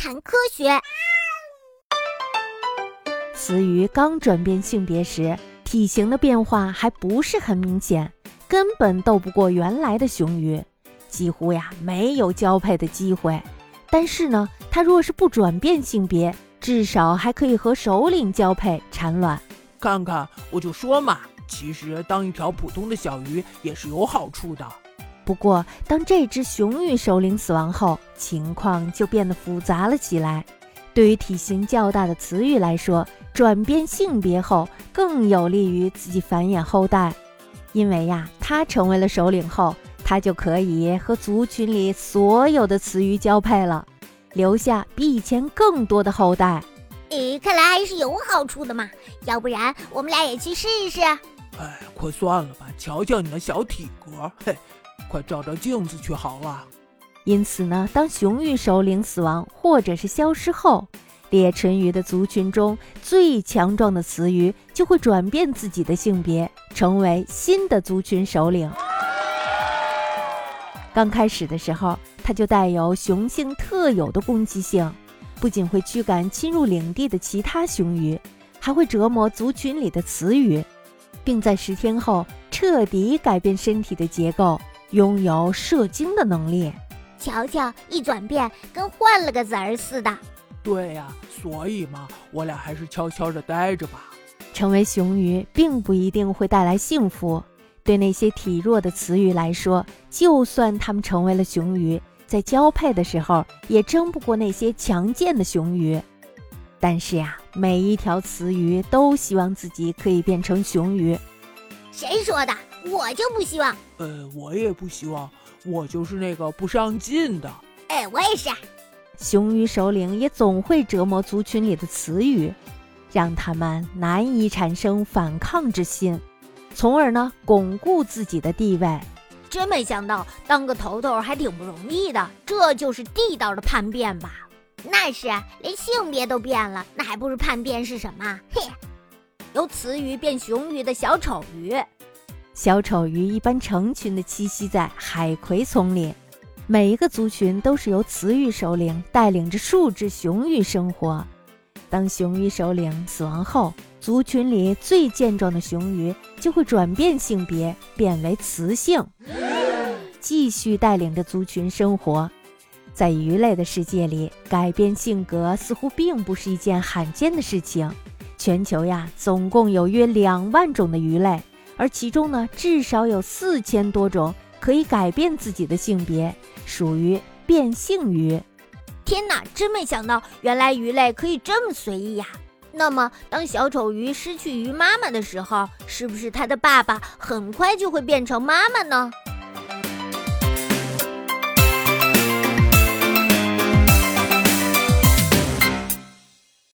谈科学。雌鱼刚转变性别时，体型的变化还不是很明显，根本斗不过原来的雄鱼，几乎呀没有交配的机会。但是呢，它若是不转变性别，至少还可以和首领交配产卵。看看，我就说嘛，其实当一条普通的小鱼也是有好处的。不过，当这只雄鱼首领死亡后，情况就变得复杂了起来。对于体型较大的雌鱼来说，转变性别后更有利于自己繁衍后代，因为呀，它成为了首领后，它就可以和族群里所有的雌鱼交配了，留下比以前更多的后代。诶，看来还是有好处的嘛，要不然我们俩也去试一试。哎，快算了吧，瞧瞧你那小体格，嘿。快照照镜子去好了。因此呢，当雄鱼首领死亡或者是消失后，猎唇鱼的族群中最强壮的雌鱼就会转变自己的性别，成为新的族群首领。刚开始的时候，它就带有雄性特有的攻击性，不仅会驱赶侵入领地的其他雄鱼，还会折磨族群里的雌鱼，并在十天后彻底改变身体的结构。拥有射精的能力，瞧瞧，一转变跟换了个人儿似的。对呀，所以嘛，我俩还是悄悄的待着吧。成为雄鱼并不一定会带来幸福，对那些体弱的雌鱼来说，就算它们成为了雄鱼，在交配的时候也争不过那些强健的雄鱼。但是呀，每一条雌鱼都希望自己可以变成雄鱼。谁说的？我就不希望，呃，我也不希望，我就是那个不上进的。哎，我也是。雄鱼首领也总会折磨族群里的雌鱼，让他们难以产生反抗之心，从而呢巩固自己的地位。真没想到当个头头还挺不容易的，这就是地道的叛变吧？那是，连性别都变了，那还不是叛变是什么？嘿，由雌鱼变雄鱼的小丑鱼。小丑鱼一般成群的栖息在海葵丛里，每一个族群都是由雌鱼首领带领着数只雄鱼生活。当雄鱼首领死亡后，族群里最健壮的雄鱼就会转变性别，变为雌性，继续带领着族群生活。在鱼类的世界里，改变性格似乎并不是一件罕见的事情。全球呀，总共有约两万种的鱼类。而其中呢，至少有四千多种可以改变自己的性别，属于变性鱼。天哪，真没想到，原来鱼类可以这么随意呀！那么，当小丑鱼失去鱼妈妈的时候，是不是它的爸爸很快就会变成妈妈呢？